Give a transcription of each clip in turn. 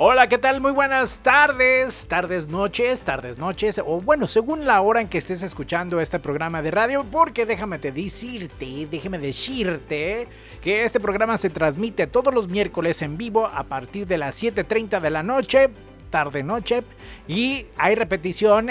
Hola, ¿qué tal? Muy buenas tardes, tardes, noches, tardes, noches, o bueno, según la hora en que estés escuchando este programa de radio, porque déjame te decirte, déjame decirte que este programa se transmite todos los miércoles en vivo a partir de las 7.30 de la noche tarde noche y hay repetición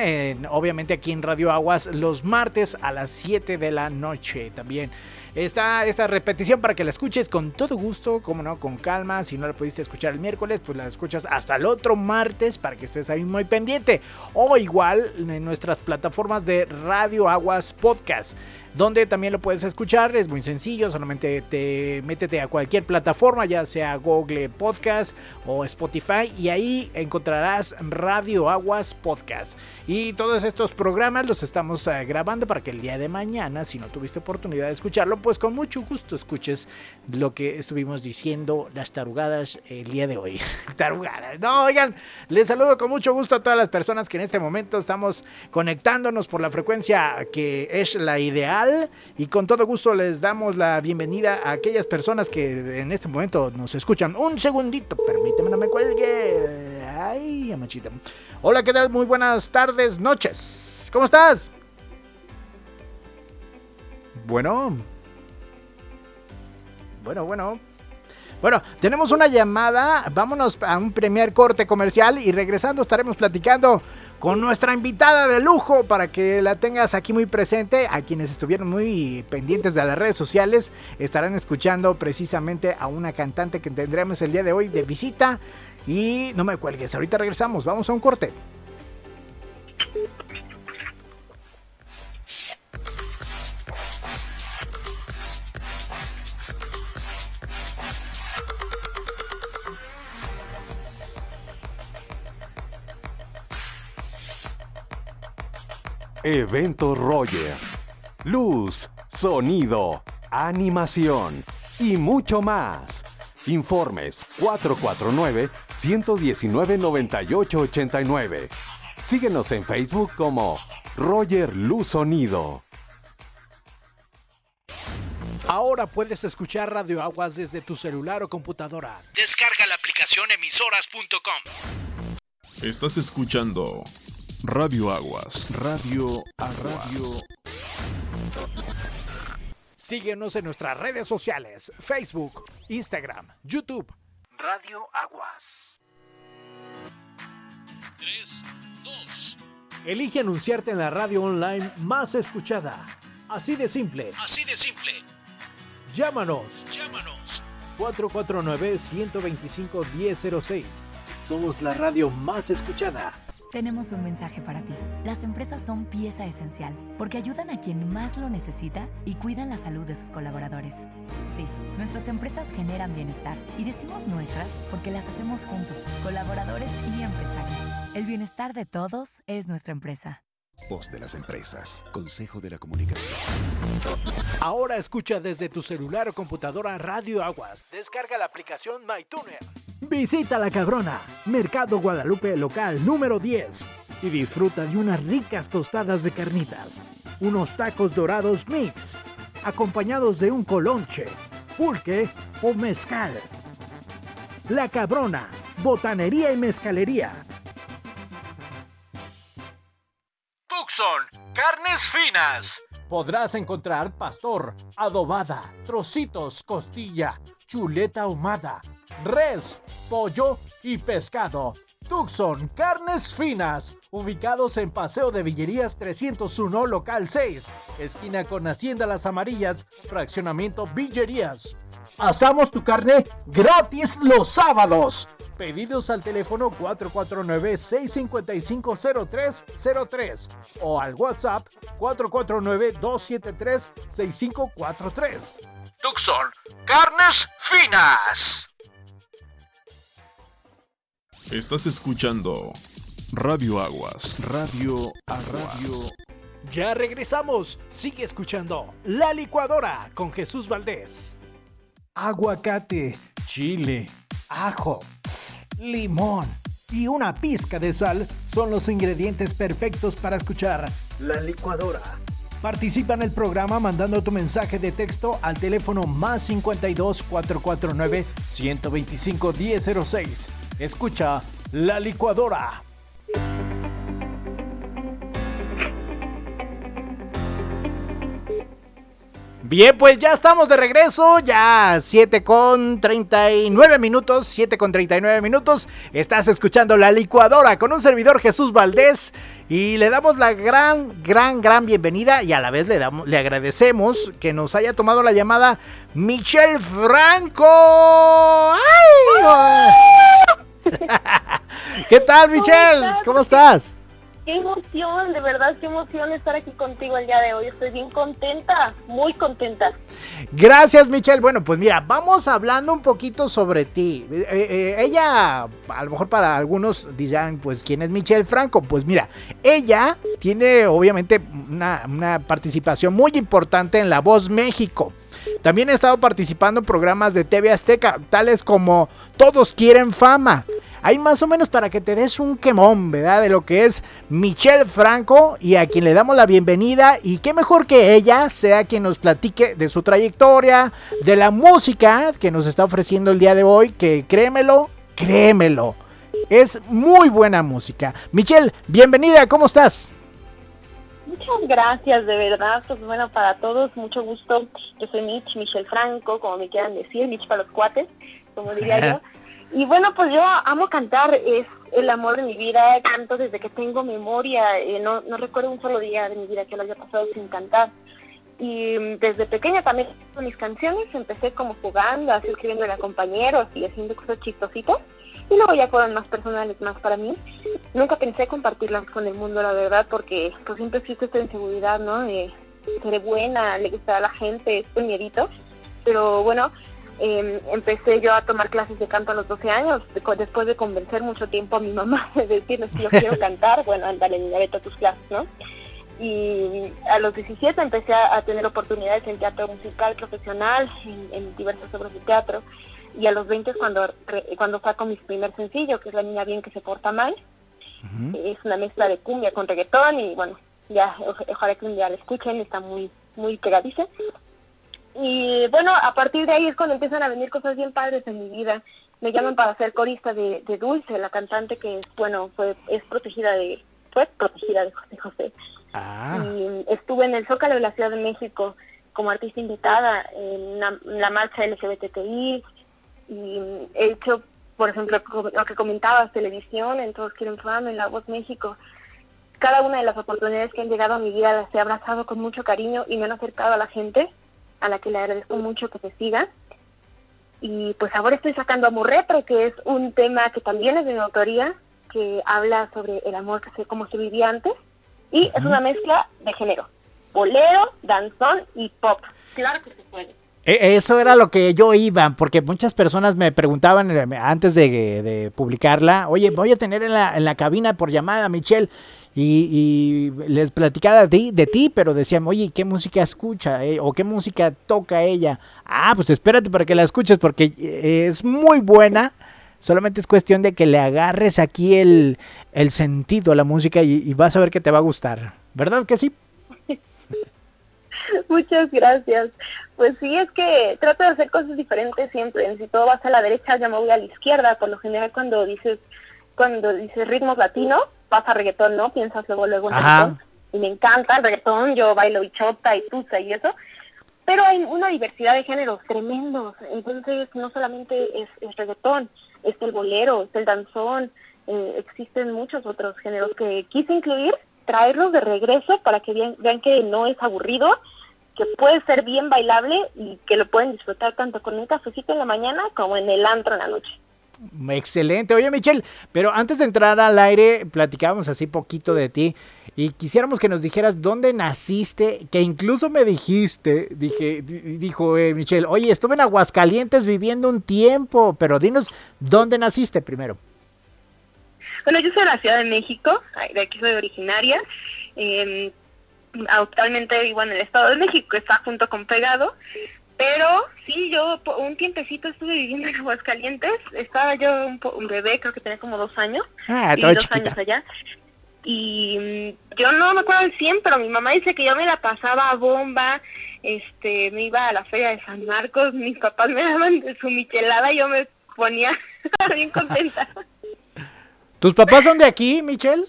obviamente aquí en Radio Aguas los martes a las 7 de la noche también Está esta repetición para que la escuches con todo gusto, como no, con calma. Si no la pudiste escuchar el miércoles, pues la escuchas hasta el otro martes para que estés ahí muy pendiente. O igual en nuestras plataformas de Radio Aguas Podcast donde también lo puedes escuchar. Es muy sencillo, solamente te métete a cualquier plataforma, ya sea Google Podcast o Spotify, y ahí encontrarás Radio Aguas Podcast. Y todos estos programas los estamos eh, grabando para que el día de mañana, si no tuviste oportunidad de escucharlo, pues con mucho gusto escuches lo que estuvimos diciendo las tarugadas el día de hoy. tarugadas. No, oigan, les saludo con mucho gusto a todas las personas que en este momento estamos conectándonos por la frecuencia que es la ideal y con todo gusto les damos la bienvenida a aquellas personas que en este momento nos escuchan. Un segundito, permíteme, no me cuelgue. Ay, amachita. Hola, ¿qué tal? Muy buenas tardes, noches. ¿Cómo estás? Bueno. Bueno, bueno. Bueno, tenemos una llamada. Vámonos a un primer corte comercial y regresando estaremos platicando con nuestra invitada de lujo para que la tengas aquí muy presente. A quienes estuvieron muy pendientes de las redes sociales estarán escuchando precisamente a una cantante que tendremos el día de hoy de visita. Y no me cuelgues, ahorita regresamos, vamos a un corte. Evento Roger. Luz, sonido, animación y mucho más. Informes 449-119-9889. Síguenos en Facebook como Roger Luz Sonido. Ahora puedes escuchar Radio Aguas desde tu celular o computadora. Descarga la aplicación emisoras.com. Estás escuchando Radio Aguas. Radio a Radio. Síguenos en nuestras redes sociales: Facebook, Instagram, YouTube. Radio Aguas. 3, 2. Elige anunciarte en la radio online más escuchada. Así de simple. Así de simple. Llámanos. Llámanos. 449-125-1006. Somos la radio más escuchada. Tenemos un mensaje para ti. Las empresas son pieza esencial porque ayudan a quien más lo necesita y cuidan la salud de sus colaboradores. Sí, nuestras empresas generan bienestar y decimos nuestras porque las hacemos juntos, colaboradores y empresarios. El bienestar de todos es nuestra empresa. Voz de las empresas. Consejo de la Comunicación. Ahora escucha desde tu celular o computadora Radio Aguas. Descarga la aplicación MyTuner. Visita La Cabrona, Mercado Guadalupe local número 10 y disfruta de unas ricas tostadas de carnitas, unos tacos dorados mix, acompañados de un colonche, pulque o mezcal. La Cabrona, botanería y mezcalería. Tucson, carnes finas. Podrás encontrar pastor, adobada, trocitos, costilla, chuleta ahumada res, pollo y pescado. Tucson, carnes finas, ubicados en Paseo de Villerías 301, local 6, esquina con Hacienda Las Amarillas, fraccionamiento Villerías. Asamos tu carne gratis los sábados. Pedidos al teléfono 449-655-0303 o al WhatsApp 449-273-6543. Tucson, carnes finas. Estás escuchando Radio Aguas. Radio a Radio. Ya regresamos. Sigue escuchando La Licuadora con Jesús Valdés. Aguacate, chile, ajo, limón y una pizca de sal son los ingredientes perfectos para escuchar La Licuadora. Participa en el programa mandando tu mensaje de texto al teléfono más 52 449 125 1006 Escucha la licuadora. Bien, pues ya estamos de regreso, ya 7 con 39 minutos, 7 con 39 minutos. Estás escuchando la licuadora con un servidor Jesús Valdés y le damos la gran, gran, gran bienvenida y a la vez le, damos, le agradecemos que nos haya tomado la llamada Michelle Franco. ¡Ay! ¿Qué tal, Michelle? ¿Cómo estás? Qué emoción, de verdad, qué emoción estar aquí contigo el día de hoy. Estoy bien contenta, muy contenta. Gracias, Michelle. Bueno, pues mira, vamos hablando un poquito sobre ti. Eh, eh, ella, a lo mejor para algunos dirán, pues, ¿quién es Michelle Franco? Pues mira, ella tiene obviamente una, una participación muy importante en La Voz México. También ha estado participando en programas de TV Azteca, tales como Todos quieren fama. Hay más o menos para que te des un quemón, ¿verdad? De lo que es Michelle Franco y a quien le damos la bienvenida. Y qué mejor que ella sea quien nos platique de su trayectoria, de la música que nos está ofreciendo el día de hoy, que créemelo, créemelo. Es muy buena música. Michelle, bienvenida, ¿cómo estás? Muchas gracias, de verdad. Pues bueno, para todos, mucho gusto. Yo soy Mitch, Michelle Franco, como me quieran decir, Mitch para los cuates, como diría yo. Y bueno, pues yo amo cantar, es el amor de mi vida, canto desde que tengo memoria, eh, no, no recuerdo un solo día de mi vida que lo haya pasado sin cantar. Y mm, desde pequeña también mis canciones empecé como jugando, así escribiendo a compañeros y haciendo cosas chistositas. Y luego ya fueron más personales, más para mí. Nunca pensé compartirlas con el mundo, la verdad, porque pues siempre existe esta inseguridad, ¿no? De ser buena, le gusta a la gente, este miedito. Pero bueno, eh, empecé yo a tomar clases de canto a los 12 años, después de convencer mucho tiempo a mi mamá de decirle que yo quiero cantar, bueno, ándale, niña, vete a tus clases, ¿no? Y a los 17 empecé a, tener oportunidades en teatro musical profesional, en, en diversas obras de teatro y a los 20 es cuando, cuando saco mi primer sencillo, que es La Niña Bien que se porta mal. Es una mezcla de cumbia con reggaetón y bueno, ya ojalá que un día la escuchen, está muy, muy pegadiza. Y bueno, a partir de ahí es cuando empiezan a venir cosas bien padres en mi vida. Me llaman para ser corista de, de Dulce, la cantante que, bueno, fue es protegida de, fue protegida de José José. Ah. Y estuve en el Zócalo de la Ciudad de México como artista invitada en la marcha LGBTI, y he hecho, por ejemplo, lo que comentabas, televisión, en Todos Quieren Fama, en La Voz México. Cada una de las oportunidades que han llegado a mi vida las he abrazado con mucho cariño y me han acercado a la gente, a la que le agradezco mucho que te siga. Y pues ahora estoy sacando Amor Retro, que es un tema que también es de mi autoría, que habla sobre el amor que sé cómo se vivía antes. Y es una mezcla de género, bolero, danzón y pop. Claro que se puede. E, eso era lo que yo iba, porque muchas personas me preguntaban eh, antes de, publicarla, oye, voy a tener en la, en la cabina por llamada a Michelle. Y, les platicaba de ti, de ti, pero decían, oye, ¿qué música escucha? Eh? ¿O qué música toca ella? Ah, pues espérate para que la escuches, porque eh, es muy buena. Solamente es cuestión de que le agarres aquí el, el sentido a la música y, y vas a ver que te va a gustar. ¿Verdad que sí? Muchas gracias. Pues sí, es que trato de hacer cosas diferentes siempre. Si todo vas a la derecha, ya me voy a la izquierda. Por lo general, cuando dices cuando dices ritmos latinos, pasa reggaetón, ¿no? Piensas luego, luego en reggaetón. Y me encanta el reggaetón, yo bailo bichota y tusa y eso. Pero hay una diversidad de géneros tremendos. Entonces, no solamente es, es reggaetón, es el bolero, es el danzón, eh, existen muchos otros géneros que quise incluir, traerlos de regreso para que vean, vean que no es aburrido que puede ser bien bailable y que lo pueden disfrutar tanto con un cafecito en la mañana como en el antro en la noche. Excelente. Oye, Michelle, pero antes de entrar al aire, platicábamos así poquito de ti y quisiéramos que nos dijeras dónde naciste, que incluso me dijiste, dije, dijo eh, Michelle, oye, estuve en Aguascalientes viviendo un tiempo, pero dinos dónde naciste primero. Bueno, yo soy de la Ciudad de México, de aquí soy originaria. Eh, actualmente vivo en el Estado de México, está junto con Pegado, pero sí, yo un tiempecito estuve viviendo en Aguascalientes, estaba yo un, bebé, creo que tenía como dos años, ah, y dos años allá, y mm, yo no me acuerdo al 100, pero mi mamá dice que yo me la pasaba a bomba, este, me iba a la feria de San Marcos, mis papás me daban de su michelada, yo me ponía bien contenta. ¿Tus papás son de aquí, Michelle?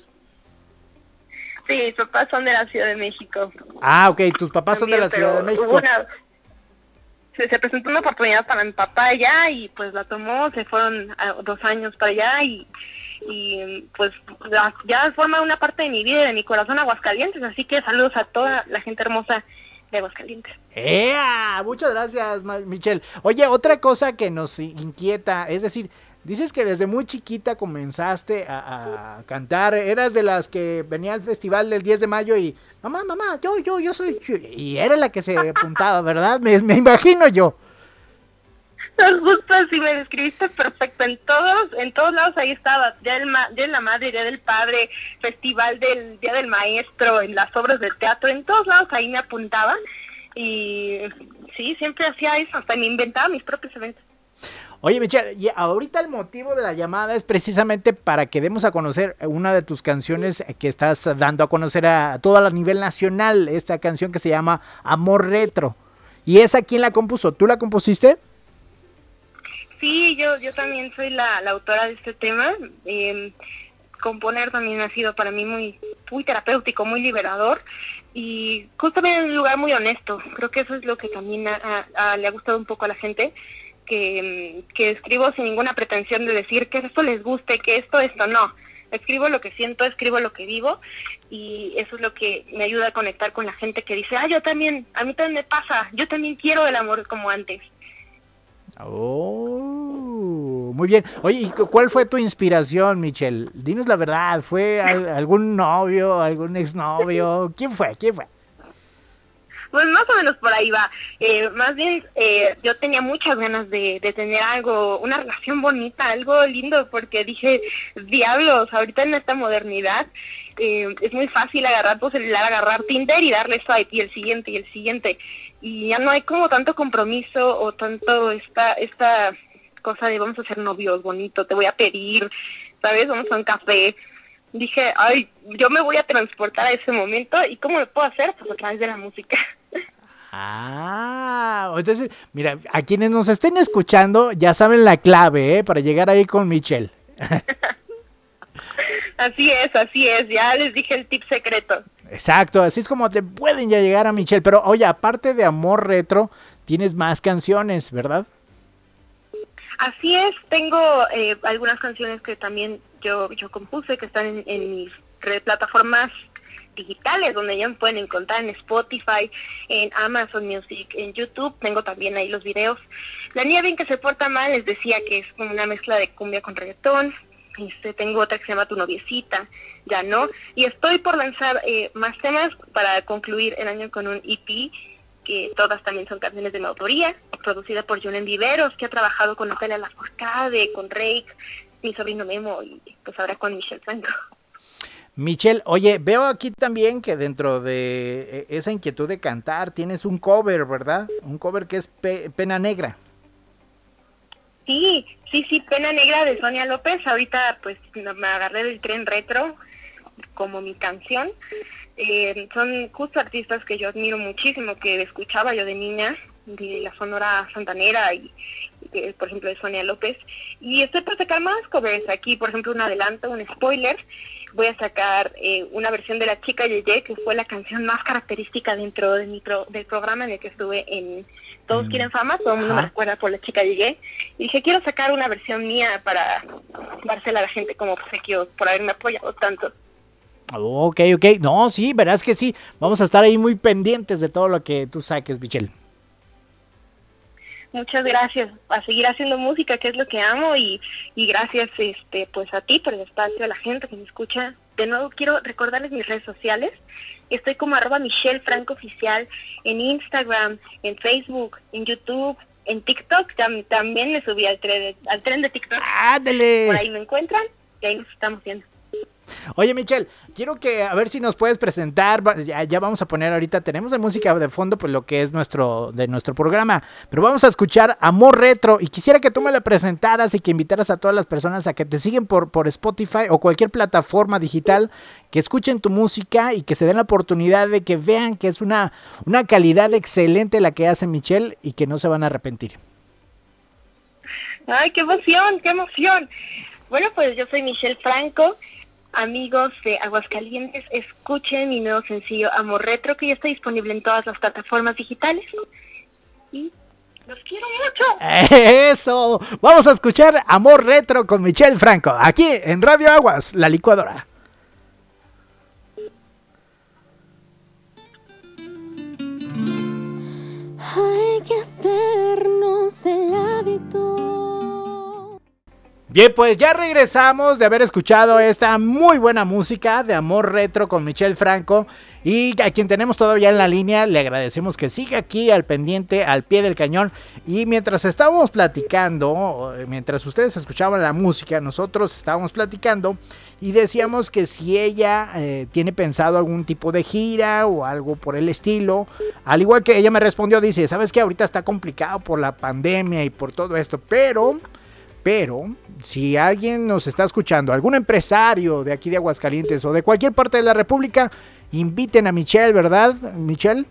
Sí, mis papás son de la Ciudad de México. Ah, ok, tus papás son de la Ciudad de México. hubo una- se, se presentó una oportunidad para mi papá allá y pues la tomó, se fueron a- dos años para allá y, y pues ya, forma una parte de mi vida y de mi corazón Aguascalientes, así que saludos a toda la gente hermosa de Aguascalientes. ¡Ea! Muchas gracias, Michelle. Oye, otra cosa que nos inquieta, es decir, dices que desde muy chiquita comenzaste a, cantar, eras de las que venía al festival del 10 de mayo y, mamá, mamá, yo, yo, yo soy, y era la que se apuntaba, ¿verdad? Me, me imagino yo. Justo así me describiste perfecto. En todos, en todos lados ahí estaba. Día, del ma- Día de la Madre, Día del Padre, Festival del Día del Maestro, en las obras del teatro, en todos lados ahí me apuntaba. Y sí, siempre hacía eso, hasta me inventaba mis propios eventos. Oye, Michelle, y ahorita el motivo de la llamada es precisamente para que demos a conocer una de tus canciones que estás dando a conocer a todo a nivel nacional, esta canción que se llama Amor Retro. ¿Y esa quién la compuso? ¿Tú la compusiste? Sí, yo, yo también soy la, autora de este tema. Eh, componer también ha sido para mí muy, terapéutico, muy liberador y justamente en un lugar muy honesto. Creo que eso es lo que también le ha gustado un poco a la gente, que, mm, que escribo sin ninguna pretensión de decir que esto les guste, que esto, esto no. Escribo lo que siento, escribo lo que vivo y eso es lo que me ayuda a conectar con la gente que dice, ah, yo también, a mí también me pasa, yo también quiero el amor como antes. Oh, muy bien. Oye, ¿y cu- cuál fue tu inspiración, Michelle? Dinos la verdad, ¿fue al- algún novio, algún exnovio? ¿Quién fue? ¿Quién fue? Pues más o menos por ahí va. Eh, más bien, eh, yo tenía muchas ganas de, de tener algo, una relación bonita, algo lindo, porque dije, diablos, ahorita en esta modernidad eh, es muy fácil agarrar tu celular, agarrar Tinder y darle swipe y el siguiente y el siguiente. Y ya no hay como tanto compromiso o tanto esta, esta cosa de vamos a ser novios, bonito, te voy a pedir, ¿sabes? Vamos a un café dije, ay, yo me voy a transportar a ese momento y cómo lo puedo hacer pues a través de la música. Ah, entonces, mira, a quienes nos estén escuchando ya saben la clave, ¿eh? Para llegar ahí con Michelle. Así es, así es, ya les dije el tip secreto. Exacto, así es como te pueden ya llegar a Michelle. Pero oye, aparte de Amor Retro, tienes más canciones, ¿verdad? Así es, tengo eh, algunas canciones que también yo, yo compuse que están en, en mis plataformas digitales donde ya me pueden encontrar en Spotify, en Amazon Music, en YouTube, tengo también ahí los videos. La niña bien que se porta mal les decía que es como una mezcla de cumbia con reggaetón. Este, tengo otra que se llama Tu noviecita, ya no. Y estoy por lanzar eh, más temas para concluir el año con un EP que todas también son canciones de mi autoría, producida por Julen Viveros, que ha trabajado con Natalia Lafourcade, con Rake, mi sobrino Memo y pues ahora con Michelle Franco. Michelle, oye, veo aquí también que dentro de eh, esa inquietud de cantar tienes un cover, ¿verdad? Un cover que es Pe- Pena Negra. Sí, sí, sí, Pena Negra de Sonia López. Ahorita pues me agarré del tren retro como mi canción. Eh, son justo artistas que yo admiro muchísimo, que escuchaba yo de niña, de la Sonora Santanera y, por ejemplo, de Sonia López. Y estoy por sacar más covers. Aquí, por ejemplo, un adelanto, un spoiler. Voy a sacar eh, una versión de La Chica Yeye, que fue la canción más característica dentro de mi pro- del programa en el que estuve en Todos Mm. Quieren Fama. Todo el mundo me recuerda por La Chica Yeye. Y dije, quiero sacar una versión mía para dársela a la gente como obsequio por haberme apoyado tanto. Ok, ok. No, sí, verás que sí. Vamos a estar ahí muy pendientes de todo lo que tú saques, Michelle. Muchas gracias a seguir haciendo música, que es lo que amo y, y gracias este pues a ti por el espacio, a la gente que me escucha. De nuevo quiero recordarles mis redes sociales. Estoy como arroba Michelle Franco Oficial en Instagram, en Facebook, en YouTube, en TikTok. Tam- también me subí al tren, de- al tren de TikTok. Por ahí me encuentran y ahí nos estamos viendo. Oye, Michelle, quiero que a ver si nos puedes presentar. Ya, ya vamos a poner ahorita, tenemos de música de fondo, pues lo que es nuestro de nuestro programa. Pero vamos a escuchar Amor Retro. Y quisiera que tú me la presentaras y que invitaras a todas las personas a que te siguen por, por Spotify o cualquier plataforma digital, que escuchen tu música y que se den la oportunidad de que vean que es una, una calidad excelente la que hace Michelle y que no se van a arrepentir. Ay, qué emoción, qué emoción. Bueno, pues yo soy Michelle Franco. Amigos de Aguascalientes, escuchen mi nuevo sencillo Amor Retro, que ya está disponible en todas las plataformas digitales. Y los quiero mucho. Eso. Vamos a escuchar Amor Retro con Michelle Franco, aquí en Radio Aguas, la licuadora. Hay que hacernos el hábito. Bien, pues ya regresamos de haber escuchado esta muy buena música de Amor Retro con Michelle Franco. Y a quien tenemos todavía en la línea, le agradecemos que siga aquí al pendiente, al pie del cañón. Y mientras estábamos platicando, mientras ustedes escuchaban la música, nosotros estábamos platicando y decíamos que si ella eh, tiene pensado algún tipo de gira o algo por el estilo, al igual que ella me respondió, dice, sabes que ahorita está complicado por la pandemia y por todo esto, pero, pero, si alguien nos está escuchando, algún empresario de aquí de Aguascalientes o de cualquier parte de la República, inviten a Michelle, ¿verdad, Michelle?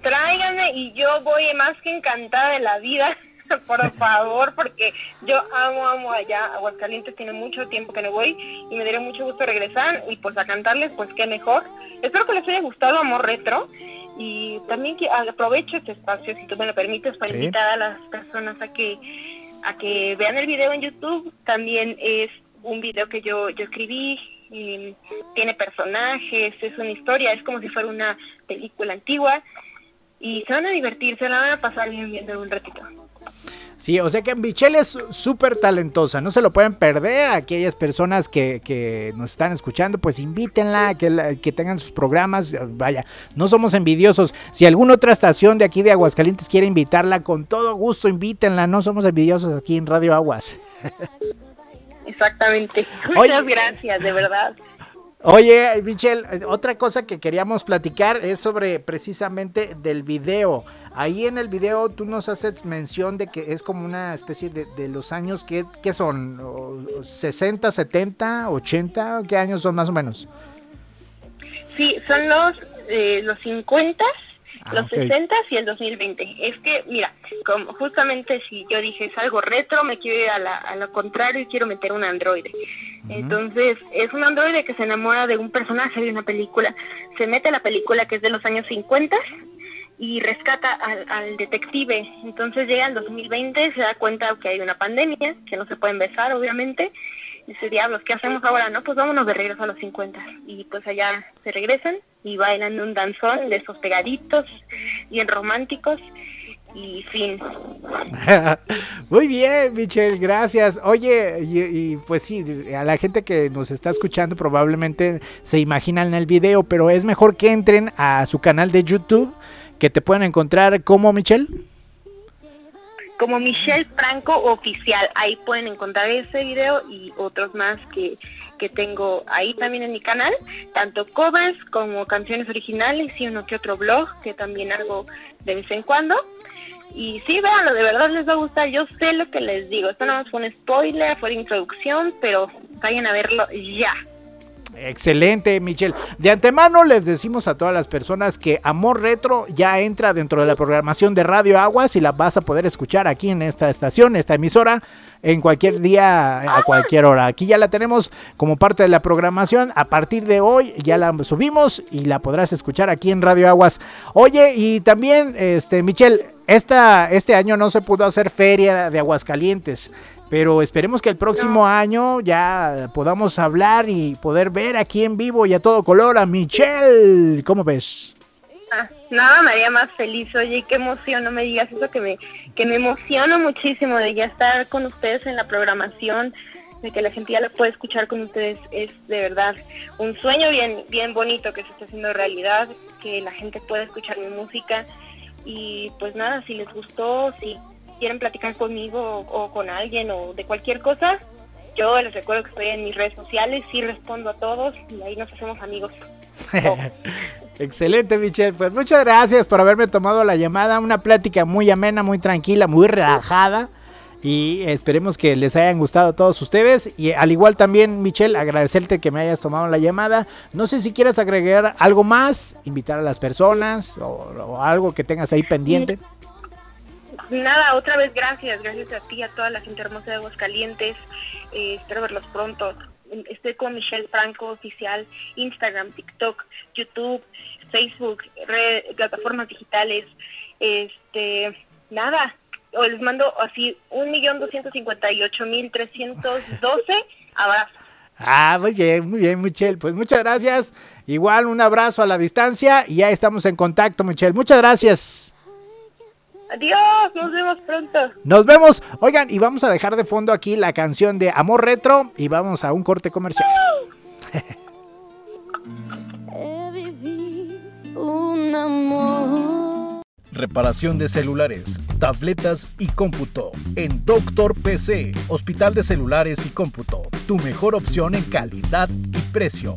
Tráiganme y yo voy más que encantada de la vida. por favor, porque yo amo, amo allá. Aguascalientes tiene mucho tiempo que no voy y me daría mucho gusto regresar y pues a cantarles, pues qué mejor. Espero que les haya gustado Amor Retro y también que aprovecho este espacio, si tú me lo permites, para Sí. invitar a las personas a que a que vean el video en YouTube. También es un video que yo yo escribí. tiene personajes, es una historia, es como si fuera una película antigua y se van a divertir, se la van a pasar bien viendo un ratito. Sí, o sea que Michelle es súper talentosa, no se lo pueden perder. Aquellas personas que, que nos están escuchando, pues invítenla, que, la- que tengan sus programas. Vaya, no somos envidiosos. Si alguna otra estación de aquí de Aguascalientes quiere invitarla, con todo gusto invítenla. No somos envidiosos aquí en Radio Aguas. Exactamente. Oye. Muchas gracias, de verdad. Oye, Michelle, otra cosa que queríamos platicar es sobre precisamente del video. Ahí en el video tú nos haces mención de que es como una especie de, de los años que, que son O- o 60, 70, 80, ¿qué años son más o menos? Sí, son los eh, los 50, Ah, los ok. 60 y el 2020. Es que, mira, como justamente si yo dije es algo retro, me quiero ir a, la, a lo contrario y quiero meter un androide. Entonces, es un androide que se enamora de un personaje de una película. Se mete a la película que es de los años 50 y rescata al, al detective. Entonces llega al 2020, se da cuenta que hay una pandemia, que no se pueden besar, obviamente. Dice, diablos, ¿qué hacemos ahora? No, pues vámonos de regreso a los 50. Y pues allá se regresan y bailan un danzón de esos pegaditos, bien románticos. Y fin. Muy bien, Michelle, gracias. Oye, y, y, pues sí, a la gente que nos está escuchando probablemente se imaginan el video, pero es mejor que entren a su canal de YouTube, que te pueden encontrar como Michelle. Como Michelle Franco Oficial. Ahí pueden encontrar ese video y otros más que, que tengo ahí también en mi canal. Tanto covers como canciones originales y uno que otro blog que también hago de vez en cuando. Y sí, véanlo, de verdad les va a gustar. Yo sé lo que les digo. Esto no fue un spoiler, fue de introducción, pero vayan a verlo ya. Excelente, Michelle. De antemano les decimos a todas las personas que Amor Retro ya entra dentro de la programación de Radio Aguas y la vas a poder escuchar aquí en esta estación, esta emisora, en cualquier día, a cualquier hora. Aquí ya la tenemos como parte de la programación. A partir de hoy ya la subimos y la podrás escuchar aquí en Radio Aguas. Oye, y también, este, Michelle, esta, este año no se pudo hacer feria de Aguascalientes. Pero esperemos que el próximo año ya podamos hablar y poder ver aquí en vivo y a todo color a Michelle. ¿Cómo ves? Ah, nada me haría más feliz. Oye, qué emoción, no me digas eso que me, que me emociono muchísimo de ya estar con ustedes en la programación, de que la gente ya lo puede escuchar con ustedes. Es de verdad un sueño bien, bien bonito que se está haciendo realidad, que la gente pueda escuchar mi música. Y pues nada, si les gustó, si quieren platicar conmigo o, o con alguien o de cualquier cosa, yo les recuerdo que estoy en mis redes sociales, sí respondo a todos y ahí nos hacemos amigos. Oh. Excelente, Michelle. Pues muchas gracias por haberme tomado la llamada. Una plática muy amena, muy tranquila, muy relajada. Y esperemos que les hayan gustado a todos ustedes. Y al igual también, Michelle, agradecerte que me hayas tomado la llamada. No sé si quieres agregar algo más, invitar a las personas o, o algo que tengas ahí pendiente. Nada, otra vez gracias, gracias a ti, a toda la gente hermosa de Aguascalientes. Eh, espero verlos pronto. Estoy con Michelle Franco Oficial, Instagram, TikTok, YouTube, Facebook, plataformas digitales. Este, nada, o les mando así un millón doscientos cincuenta y ocho mil trescientos doce abrazos. Ah, muy bien, muy bien, Michelle. Pues muchas gracias. Igual un abrazo a la distancia y ya estamos en contacto, Michelle. Muchas gracias. Adiós, nos vemos pronto. Nos vemos. Oigan, y vamos a dejar de fondo aquí la canción de Amor Retro y vamos a un corte comercial. un amor. Reparación de celulares, tabletas y cómputo. En Doctor PC, Hospital de Celulares y Cómputo. Tu mejor opción en calidad y precio.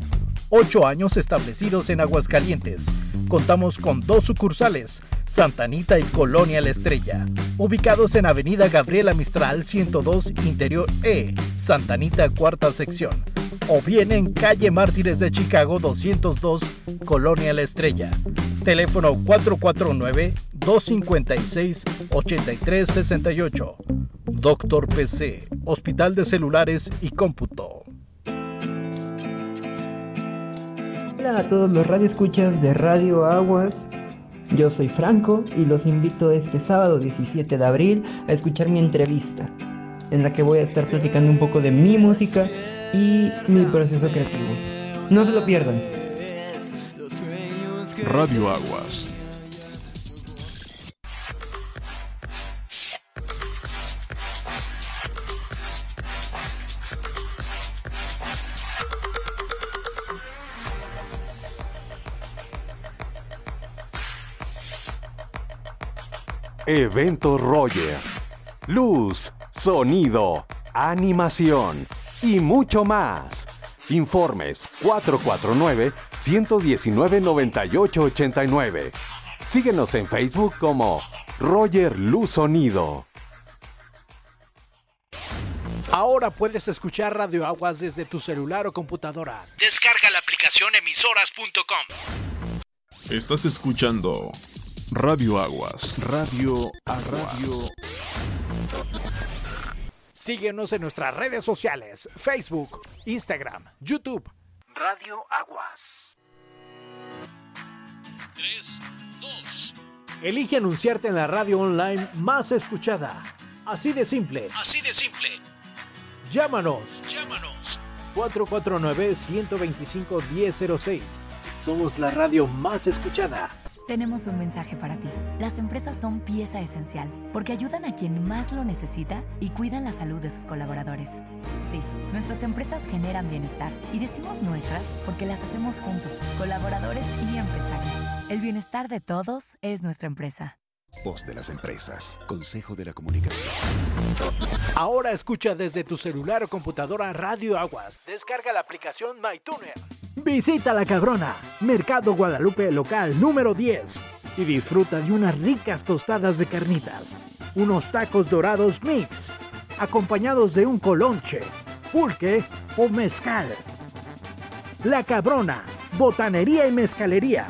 Ocho años establecidos en Aguascalientes. Contamos con dos sucursales, Santanita y Colonia La Estrella, ubicados en Avenida Gabriela Mistral 102 Interior E, Santanita Cuarta Sección, o bien en Calle Mártires de Chicago 202 Colonia La Estrella. Teléfono 449-256-8368. Doctor PC, Hospital de Celulares y Cómputo. A todos los radioescuchas de Radio Aguas. Yo soy Franco y los invito este sábado 17 de abril a escuchar mi entrevista, en la que voy a estar platicando un poco de mi música y mi proceso creativo. No se lo pierdan. Radio Aguas. Evento Roger. Luz, sonido, animación y mucho más. Informes 449-119-9889. Síguenos en Facebook como Roger Luz Sonido. Ahora puedes escuchar Radio Aguas desde tu celular o computadora. Descarga la aplicación emisoras.com. Estás escuchando Radio Aguas. Radio a Radio. Síguenos en nuestras redes sociales, Facebook, Instagram, YouTube. Radio Aguas. 3, 2. Elige anunciarte en la radio online más escuchada. Así de simple. Así de simple. Llámanos. Llámanos. 449-125-1006. Somos la radio más escuchada. Tenemos un mensaje para ti. Las empresas son pieza esencial porque ayudan a quien más lo necesita y cuidan la salud de sus colaboradores. Sí, nuestras empresas generan bienestar y decimos nuestras porque las hacemos juntos, colaboradores y empresarios. El bienestar de todos es nuestra empresa. Voz de las empresas. Consejo de la Comunicación. Ahora escucha desde tu celular o computadora Radio Aguas. Descarga la aplicación MyTuner. Visita La Cabrona, Mercado Guadalupe local número 10 y disfruta de unas ricas tostadas de carnitas, unos tacos dorados mix, acompañados de un colonche, pulque o mezcal. La Cabrona, botanería y mezcalería.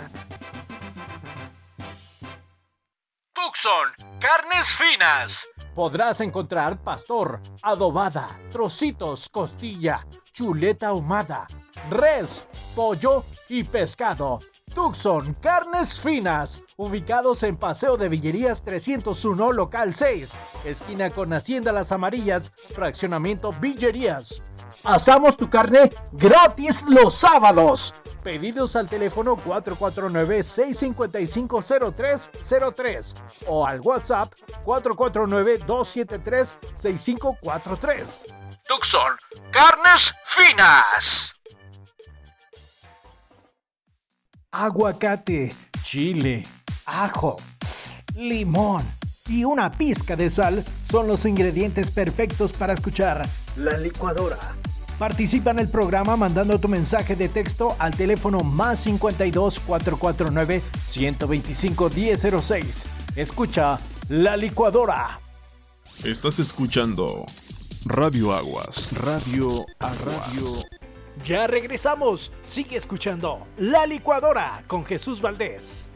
Tucson, carnes finas. Podrás encontrar pastor, adobada, trocitos, costilla, chuleta ahumada, res, pollo y pescado. Tucson, carnes finas, ubicados en Paseo de Villerías 301, local 6, esquina con Hacienda Las Amarillas, fraccionamiento Villerías. Asamos tu carne gratis los sábados. Pedidos al teléfono 449-655-0303 o al WhatsApp 449-273-6543. Tucson, carnes finas. Aguacate, chile, ajo, limón y una pizca de sal son los ingredientes perfectos para escuchar la licuadora. Participa en el programa mandando tu mensaje de texto al teléfono más 52 449 125 1006. Escucha la licuadora. Estás escuchando Radio Aguas. Radio a Radio. Ya regresamos. Sigue escuchando La licuadora con Jesús Valdés.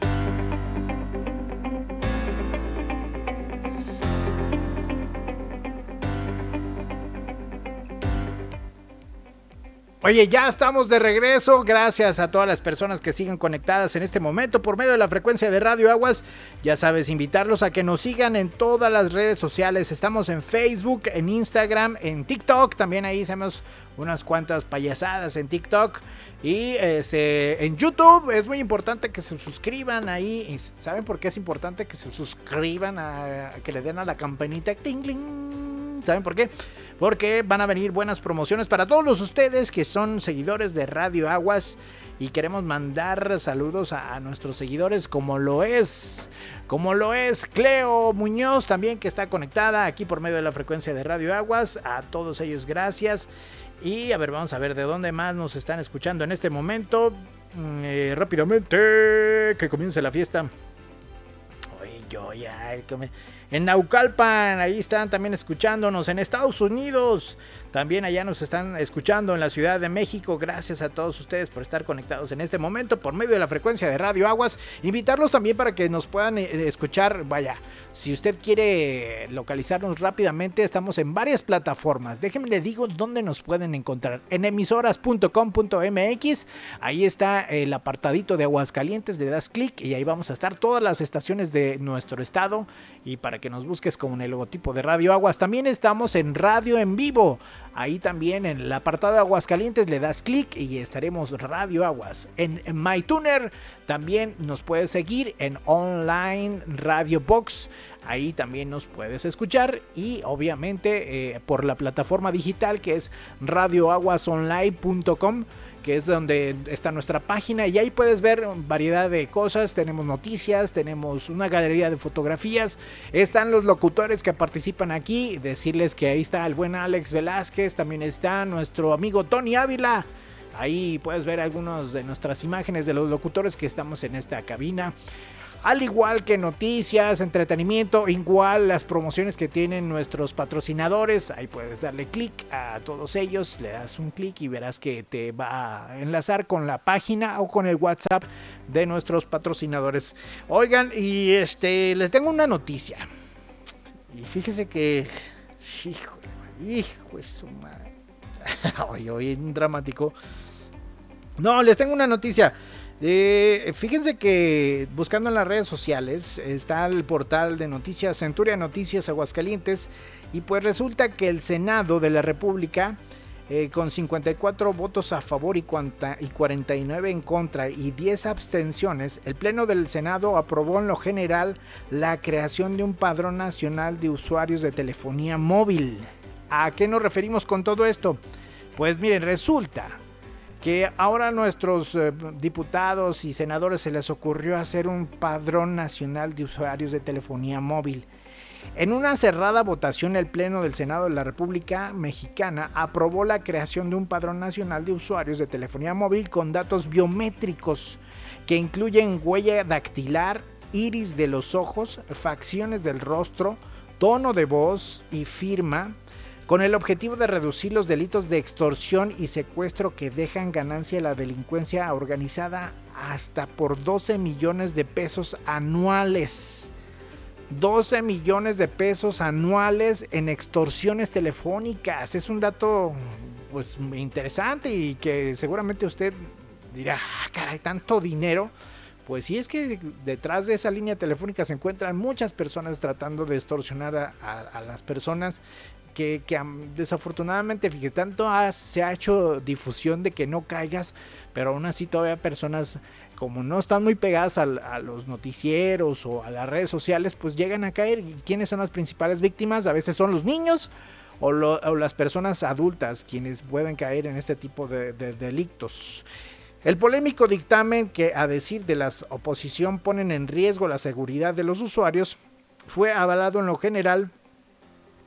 Oye, ya estamos de regreso. Gracias a todas las personas que siguen conectadas en este momento por medio de la frecuencia de Radio Aguas. Ya sabes, invitarlos a que nos sigan en todas las redes sociales. Estamos en Facebook, en Instagram, en TikTok. También ahí hacemos unas cuantas payasadas en TikTok. Y este, en YouTube es muy importante que se suscriban ahí. ¿Saben por qué es importante que se suscriban? A, que le den a la campanita. ¿Saben por qué? Porque van a venir buenas promociones para todos ustedes que son seguidores de Radio Aguas. Y queremos mandar saludos a, a, nuestros seguidores como lo es, como lo es Cleo Muñoz también que está conectada aquí por medio de la frecuencia de Radio Aguas. A todos ellos gracias. Y a ver, vamos a ver de dónde más nos están escuchando en este momento. Mm, eh, rápidamente, que comience la fiesta. Oye, yo ya. En Naucalpan, ahí están también escuchándonos. En Estados Unidos, también allá nos están escuchando en la Ciudad de México. Gracias a todos ustedes por estar conectados en este momento por medio de la frecuencia de Radio Aguas. Invitarlos también para que nos puedan eh, escuchar. Vaya, si usted quiere localizarnos rápidamente, estamos en varias plataformas. Déjenme le digo dónde nos pueden encontrar. En emisoras.com.mx, ahí está el apartadito de Aguascalientes, le das clic y ahí vamos a estar todas las estaciones de nuestro estado. Y para que nos busques con el logotipo de Radio Aguas, también estamos en Radio en Vivo. Ahí también en el apartado de Aguascalientes le das clic y estaremos Radio Aguas. En MyTuner también nos puedes seguir en Online Radio Box. Ahí también nos puedes escuchar y obviamente eh, por la plataforma digital que es radioaguasonline.com que es donde está nuestra página y ahí puedes ver variedad de cosas, tenemos noticias, tenemos una galería de fotografías, están los locutores que participan aquí, decirles que ahí está el buen Alex Velázquez, también está nuestro amigo Tony Ávila. Ahí puedes ver algunas de nuestras imágenes de los locutores que estamos en esta cabina. Al igual que noticias, entretenimiento, igual las promociones que tienen nuestros patrocinadores, ahí puedes darle clic a todos ellos, le das un clic y verás que te va a enlazar con la página o con el WhatsApp de nuestros patrocinadores. Oigan, y este les tengo una noticia. Y fíjese que hijo, hijo de su madre. hoy, hoy dramático. No, les tengo una noticia. Eh, fíjense que buscando en las redes sociales está el portal de noticias Centuria Noticias Aguascalientes y pues resulta que el Senado de la República eh, con 54 votos a favor y, y 49 en contra y 10 abstenciones, el Pleno del Senado aprobó en lo general la creación de un padrón nacional de usuarios de telefonía móvil. ¿A qué nos referimos con todo esto? Pues miren, resulta que ahora a nuestros eh, diputados y senadores se les ocurrió hacer un padrón nacional de usuarios de telefonía móvil. En una cerrada votación, el Pleno del Senado de la República Mexicana aprobó la creación de un padrón nacional de usuarios de telefonía móvil con datos biométricos que incluyen huella dactilar, iris de los ojos, facciones del rostro, tono de voz y firma, con el objetivo de reducir los delitos de extorsión y secuestro que dejan ganancia a la delincuencia organizada hasta por 12 millones de pesos anuales. 12 millones de pesos anuales en extorsiones telefónicas. Es un dato pues interesante y que seguramente usted dirá, ah, caray, tanto dinero. Pues sí, es que detrás de esa línea telefónica se encuentran muchas personas tratando de extorsionar a, las personas que, desafortunadamente, fíjate, tanto se ha hecho difusión de que no caigas, pero aún así todavía personas como no están muy pegadas a, los noticieros o a las redes sociales, pues llegan a caer. ¿Y quiénes son las principales víctimas? A veces son los niños o, las personas adultas quienes pueden caer en este tipo de, de delictos. El polémico dictamen que, a decir de la oposición, ponen en riesgo la seguridad de los usuarios, fue avalado en lo general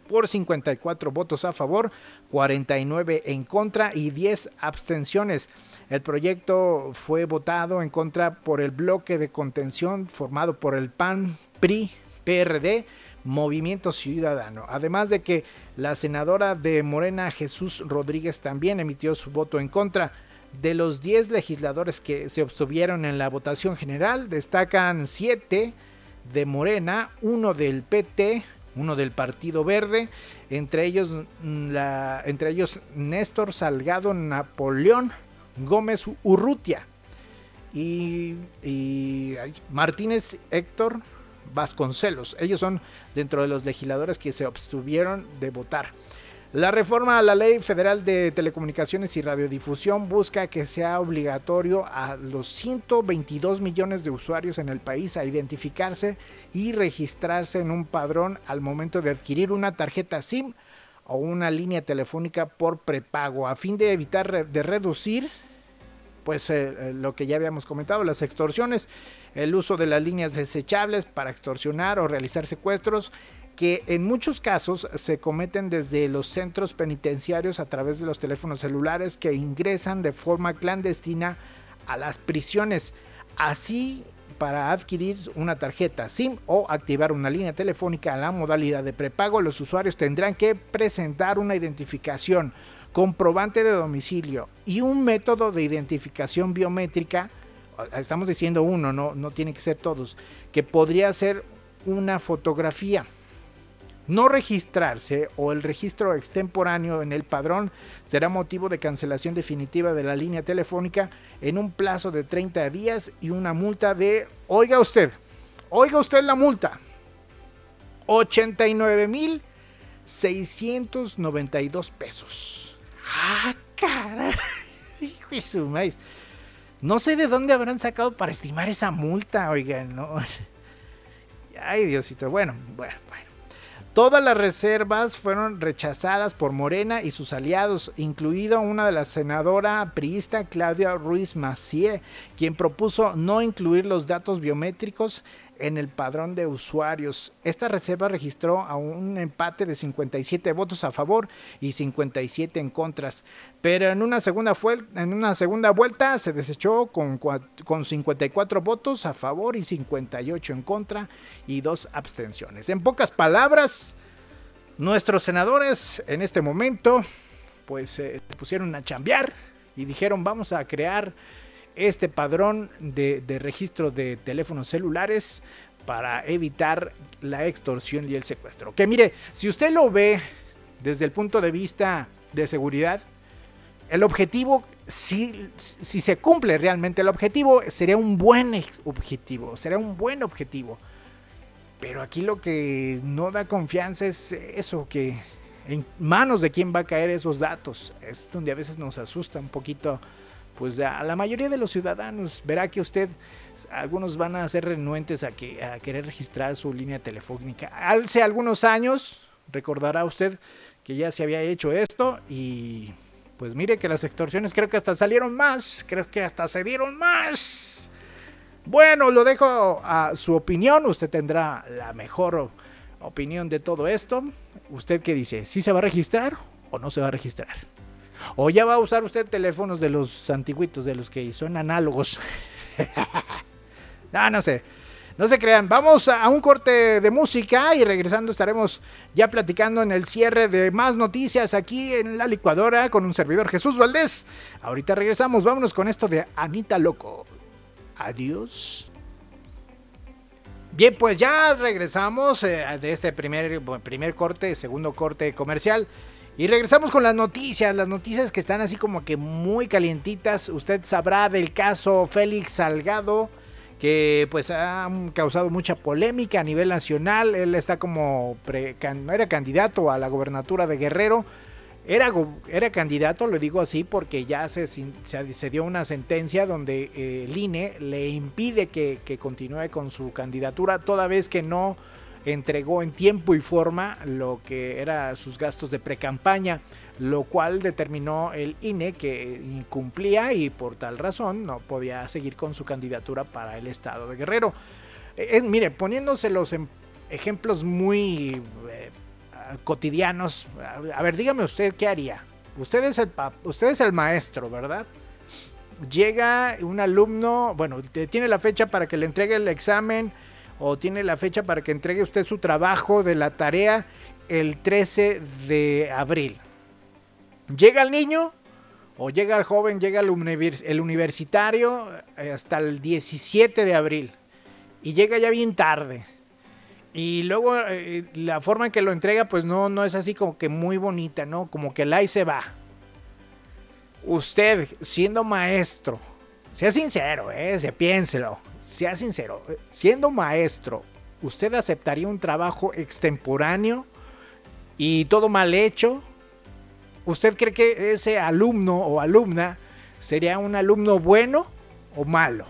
por 54 votos a favor, 49 en contra y 10 abstenciones. El proyecto fue votado en contra por el bloque de contención formado por el PAN, PRI, PRD, Movimiento Ciudadano. Además de que la senadora de Morena, Jesús Rodríguez, también emitió su voto en contra. De los 10 legisladores que se obtuvieron en la votación general, destacan 7 de Morena, uno del PT, uno del Partido Verde, entre ellos, mm, entre ellos Néstor Salgado Napoleón Gómez Urrutia y, y Martínez Héctor Vasconcelos. Ellos son dentro de los legisladores que se abstuvieron de votar. La reforma a la Ley Federal de Telecomunicaciones y Radiodifusión busca que sea obligatorio a los 122 millones de usuarios en el país a identificarse y registrarse en un padrón al momento de adquirir una tarjeta SIM o una línea telefónica por prepago a fin de evitar de reducir pues eh, lo que ya habíamos comentado, las extorsiones, el uso de las líneas desechables para extorsionar o realizar secuestros que en muchos casos se cometen desde los centros penitenciarios a través de los teléfonos celulares que ingresan de forma clandestina a las prisiones. Así, para adquirir una tarjeta SIM o activar una línea telefónica a la modalidad de prepago, los usuarios tendrán que presentar una identificación, comprobante de domicilio y un método de identificación biométrica. Estamos diciendo uno, no, no tiene que ser todos, que podría ser una fotografía no registrarse o el registro extemporáneo en el padrón será motivo de cancelación definitiva de la línea telefónica en un plazo de 30 días y una multa de, oiga usted, oiga usted la multa, 89.692 pesos. Ah, cara. No sé de dónde habrán sacado para estimar esa multa, oigan, ¿no? Ay, Diosito. Bueno, bueno, bueno. Todas las reservas fueron rechazadas por Morena y sus aliados, incluido una de la senadora priista Claudia Ruiz Macié, quien propuso no incluir los datos biométricos en el padrón de usuarios. Esta reserva registró a un empate de 57 votos a favor y 57 en contras, pero en una segunda, vuelta se desechó con, con 54 votos a favor y 58 en contra y dos abstenciones. En pocas palabras, nuestros senadores en este momento pues se pusieron a chambear y dijeron vamos a crear este padrón de, registro de teléfonos celulares para evitar la extorsión y el secuestro. Que mire, si usted lo ve desde el punto de vista de seguridad, el objetivo, si, si se cumple realmente el objetivo, sería un buen objetivo, sería un buen objetivo. Pero aquí lo que no da confianza es eso, que en manos de quién va a caer esos datos. Es donde a veces nos asusta un poquito pues a la mayoría de los ciudadanos verá que usted, algunos van a ser renuentes a, que, a querer registrar su línea telefónica. Hace algunos años, recordará usted que ya se había hecho esto y pues mire que las extorsiones creo que hasta salieron más, creo que hasta se dieron más. Bueno, lo dejo a su opinión, usted tendrá la mejor opinión de todo esto. ¿Usted qué dice? ¿Sí se va a registrar o no se va a registrar? O ya va a usar usted teléfonos de los antiguitos, de los que son análogos. ah, no sé. No se crean, vamos a un corte de música y regresando estaremos ya platicando en el cierre de más noticias aquí en la licuadora con un servidor Jesús Valdés. Ahorita regresamos, vámonos con esto de Anita Loco. Adiós. Bien, pues ya regresamos eh, de este primer, primer corte, segundo corte comercial. Y regresamos con las noticias, las noticias que están así como que muy calientitas. Usted sabrá del caso Félix Salgado, que pues ha causado mucha polémica a nivel nacional. Él está como, era candidato a la gobernatura de Guerrero. Era, era candidato, lo digo así, porque ya se, se, dio una sentencia donde eh, el INE le impide que continúe con su candidatura, toda vez que no entregó en tiempo y forma lo que era sus gastos de precampaña, lo cual determinó el INE que incumplía y por tal razón no podía seguir con su candidatura para el estado de Guerrero. Mire, poniéndose los ejemplos muy eh, cotidianos, a ver, dígame usted qué haría. Usted es el usted es el maestro, ¿verdad? Llega un alumno, bueno, tiene la fecha para que le entregue el examen o tiene la fecha para que entregue usted su trabajo de la tarea el 13 de abril. Llega el niño o llega el joven, llega el, universitario eh, hasta el 17 de abril y llega ya bien tarde. Y luego eh, la forma en que lo entrega, pues no, no es así como que muy bonita, ¿no? Como que la y se va. Usted, siendo maestro, sea sincero, ¿eh? Se piénselo, sea sincero. Siendo maestro, ¿usted aceptaría un trabajo extemporáneo y todo mal hecho? ¿Usted cree que ese alumno o alumna sería un alumno bueno o malo?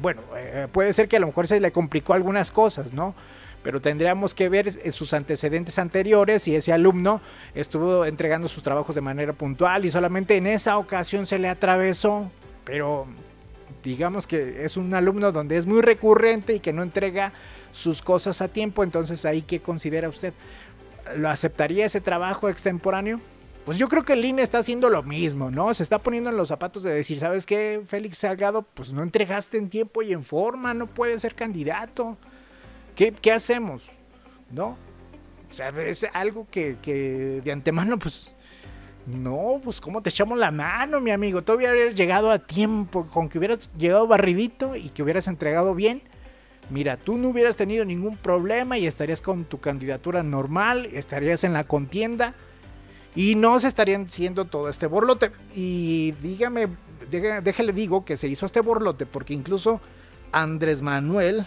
Bueno, eh, puede ser que a lo mejor se le complicó algunas cosas, ¿no? Pero tendríamos que ver eh, sus antecedentes anteriores y ese alumno estuvo entregando sus trabajos de manera puntual y solamente en esa ocasión se le atravesó. Pero digamos que es un alumno donde es muy recurrente y que no entrega sus cosas a tiempo, entonces ahí qué considera usted? ¿Lo aceptaría ese trabajo extemporáneo? Pues yo creo que el INE está haciendo lo mismo, ¿no? Se está poniendo en los zapatos de decir, ¿sabes qué, Félix Salgado? Pues no entregaste en tiempo y en forma, no puedes ser candidato. ¿Qué, qué hacemos? ¿No? O sea, es algo que, que, de antemano, pues... No, pues cómo te echamos la mano, mi amigo. Todavía hubieras llegado a tiempo, con que hubieras llegado barridito y que hubieras entregado bien. Mira, tú no hubieras tenido ningún problema y estarías con tu candidatura normal, estarías en la contienda y no se estarían haciendo todo este borlote. Y dígame, déjale digo que se hizo este borlote porque incluso Andrés Manuel,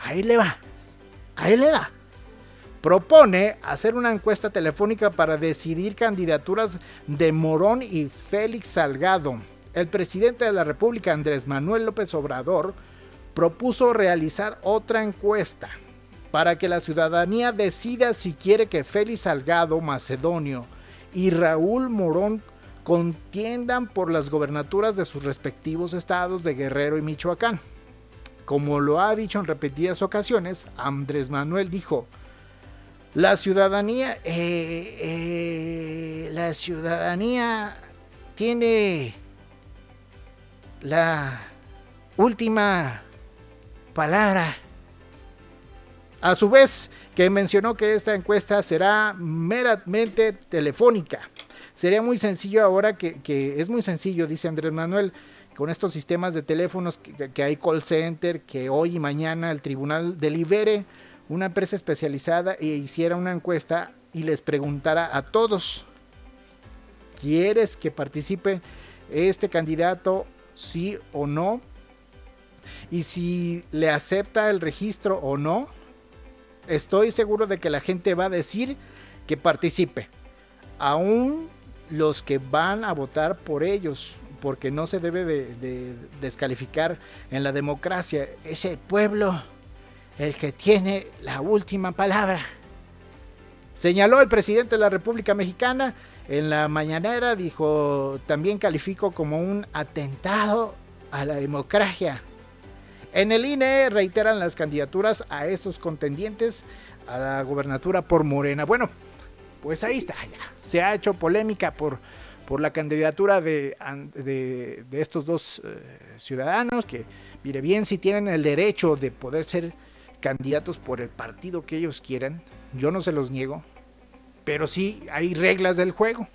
ahí le va, ahí le va. Propone hacer una encuesta telefónica para decidir candidaturas de Morón y Félix Salgado. El presidente de la República, Andrés Manuel López Obrador, propuso realizar otra encuesta para que la ciudadanía decida si quiere que Félix Salgado Macedonio y Raúl Morón contiendan por las gobernaturas de sus respectivos estados de Guerrero y Michoacán. Como lo ha dicho en repetidas ocasiones, Andrés Manuel dijo, la ciudadanía, eh, eh, la ciudadanía tiene la última palabra. A su vez, que mencionó que esta encuesta será meramente telefónica. Sería muy sencillo ahora que, es muy sencillo, dice Andrés Manuel, con estos sistemas de teléfonos que, que, hay call center, que hoy y mañana el tribunal delibere una empresa especializada e hiciera una encuesta y les preguntara a todos, ¿quieres que participe este candidato sí o no? Y si le acepta el registro o no, estoy seguro de que la gente va a decir que participe. Aún los que van a votar por ellos, porque no se debe de, descalificar en la democracia. Ese pueblo el que tiene la última palabra. Señaló el presidente de la República Mexicana en la mañanera, dijo, también califico como un atentado a la democracia. En el INE reiteran las candidaturas a estos contendientes a la gobernatura por Morena. Bueno, pues ahí está. Se ha hecho polémica por, por la candidatura de, de, estos dos eh, ciudadanos que, mire bien, si tienen el derecho de poder ser candidatos por el partido que ellos quieran, yo no se los niego, pero sí hay reglas del juego.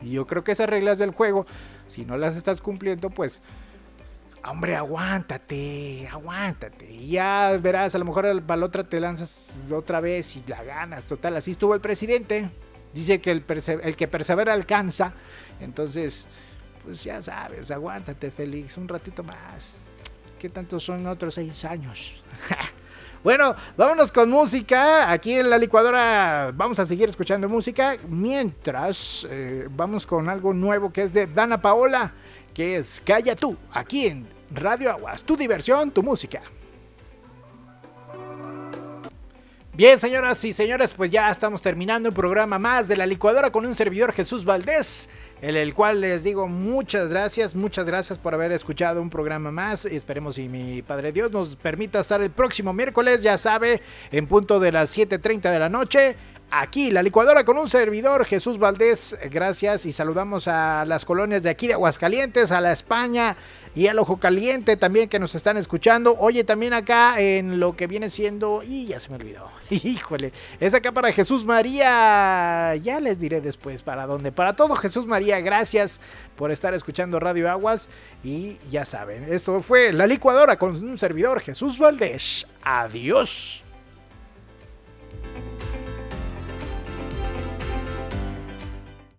Y yo creo que esas reglas del juego, si no las estás cumpliendo, pues hombre, aguántate, aguántate. Y ya verás, a lo mejor para la otra te lanzas otra vez y la ganas. Total, así estuvo el presidente. Dice que el, que persevera alcanza. Entonces, pues ya sabes, aguántate, Félix, un ratito más. ¿Qué tanto son otros seis años? bueno, vámonos con música. Aquí en la licuadora vamos a seguir escuchando música. Mientras, eh, vamos con algo nuevo que es de Dana Paola que es Calla tú, aquí en Radio Aguas, tu diversión, tu música. Bien, señoras y señores, pues ya estamos terminando un programa más de la licuadora con un servidor Jesús Valdés, en el cual les digo muchas gracias, muchas gracias por haber escuchado un programa más. Esperemos si mi Padre Dios nos permita estar el próximo miércoles, ya sabe, en punto de las 7.30 de la noche aquí, la licuadora con un servidor, Jesús Valdés, gracias y saludamos a las colonias de aquí de Aguascalientes, a la España y al Ojo Caliente también que nos están escuchando. Oye, también acá en lo que viene siendo, y ya se me olvidó, híjole, es acá para Jesús María, ya les diré después para dónde, para todo Jesús María, gracias por estar escuchando Radio Aguas y ya saben, esto fue la licuadora con un servidor, Jesús Valdés, adiós.